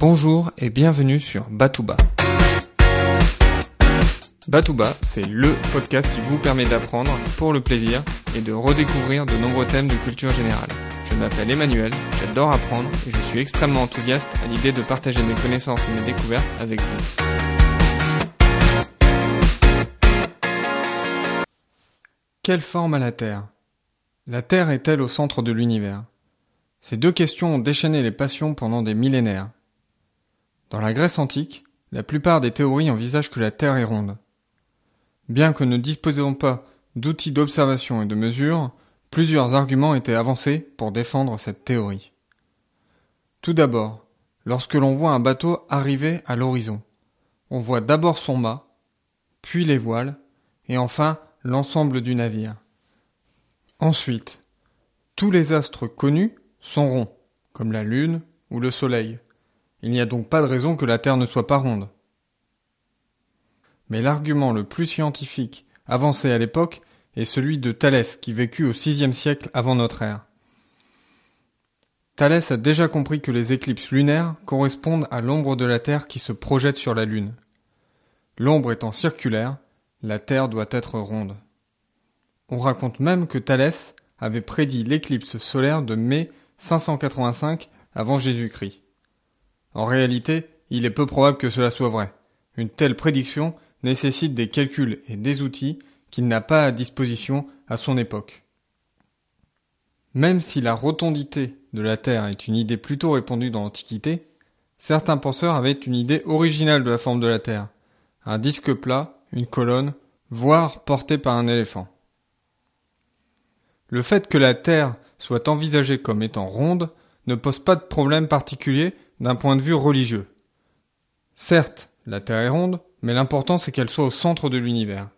Bonjour et bienvenue sur Batouba. Batouba, c'est LE podcast qui vous permet d'apprendre pour le plaisir et de redécouvrir de nombreux thèmes de culture générale. Je m'appelle Emmanuel, j'adore apprendre et je suis extrêmement enthousiaste à l'idée de partager mes connaissances et mes découvertes avec vous. Quelle forme a la Terre? La Terre est-elle au centre de l'univers? Ces deux questions ont déchaîné les passions pendant des millénaires. Dans la Grèce antique, la plupart des théories envisagent que la Terre est ronde. Bien que ne disposons pas d'outils d'observation et de mesure, plusieurs arguments étaient avancés pour défendre cette théorie. Tout d'abord, lorsque l'on voit un bateau arriver à l'horizon, on voit d'abord son mât, puis les voiles, et enfin l'ensemble du navire. Ensuite, tous les astres connus sont ronds, comme la Lune ou le Soleil. Il n'y a donc pas de raison que la Terre ne soit pas ronde. Mais l'argument le plus scientifique avancé à l'époque est celui de Thalès qui vécut au VIe siècle avant notre ère. Thalès a déjà compris que les éclipses lunaires correspondent à l'ombre de la Terre qui se projette sur la Lune. L'ombre étant circulaire, la Terre doit être ronde. On raconte même que Thalès avait prédit l'éclipse solaire de mai 585 avant Jésus-Christ. En réalité, il est peu probable que cela soit vrai. Une telle prédiction nécessite des calculs et des outils qu'il n'a pas à disposition à son époque. Même si la rotondité de la Terre est une idée plutôt répandue dans l'Antiquité, certains penseurs avaient une idée originale de la forme de la Terre. Un disque plat, une colonne, voire porté par un éléphant. Le fait que la Terre soit envisagée comme étant ronde ne pose pas de problème particulier d'un point de vue religieux. Certes, la Terre est ronde, mais l'important c'est qu'elle soit au centre de l'univers.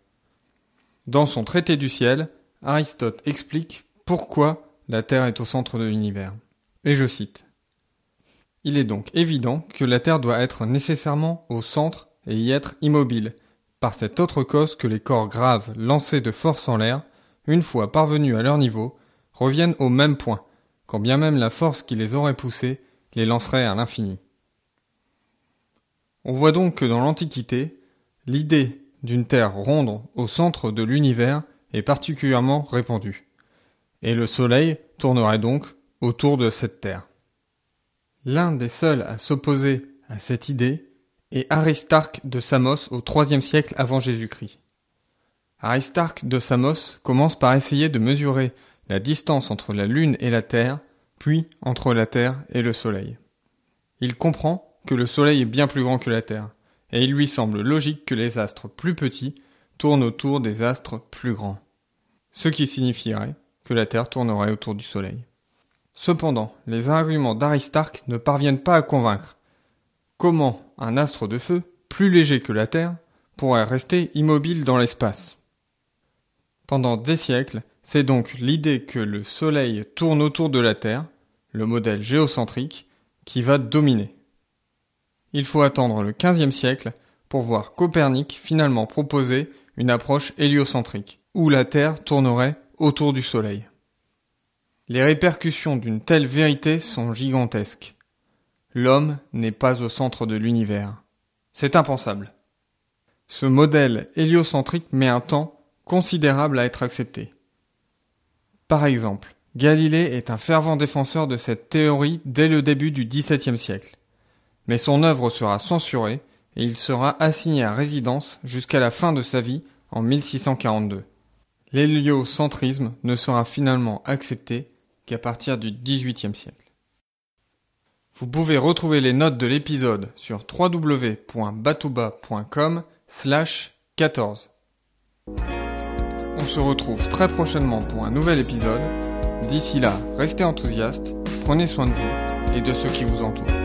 Dans son traité du ciel, Aristote explique pourquoi la Terre est au centre de l'univers. Et je cite. Il est donc évident que la Terre doit être nécessairement au centre et y être immobile, par cette autre cause que les corps graves lancés de force en l'air, une fois parvenus à leur niveau, reviennent au même point, quand bien même la force qui les aurait poussés les lancerait à l'infini. On voit donc que dans l'Antiquité, l'idée d'une Terre ronde au centre de l'univers est particulièrement répandue, et le Soleil tournerait donc autour de cette Terre. L'un des seuls à s'opposer à cette idée est Aristarque de Samos au IIIe siècle avant Jésus-Christ. Aristarque de Samos commence par essayer de mesurer la distance entre la Lune et la Terre, puis entre la Terre et le Soleil. Il comprend que le Soleil est bien plus grand que la Terre, et il lui semble logique que les astres plus petits tournent autour des astres plus grands. Ce qui signifierait que la Terre tournerait autour du Soleil. Cependant, les arguments d'Aristarque ne parviennent pas à convaincre. Comment un astre de feu, plus léger que la Terre, pourrait rester immobile dans l'espace Pendant des siècles, c'est donc l'idée que le Soleil tourne autour de la Terre, le modèle géocentrique, qui va dominer. Il faut attendre le XVe siècle pour voir Copernic finalement proposer une approche héliocentrique, où la Terre tournerait autour du Soleil. Les répercussions d'une telle vérité sont gigantesques. L'homme n'est pas au centre de l'univers. C'est impensable. Ce modèle héliocentrique met un temps considérable à être accepté. Par exemple, Galilée est un fervent défenseur de cette théorie dès le début du XVIIe siècle mais son œuvre sera censurée et il sera assigné à résidence jusqu'à la fin de sa vie en 1642. L'héliocentrisme ne sera finalement accepté qu'à partir du XVIIIe siècle. Vous pouvez retrouver les notes de l'épisode sur www.batouba.com slash 14. On se retrouve très prochainement pour un nouvel épisode. D'ici là, restez enthousiastes, prenez soin de vous et de ceux qui vous entourent.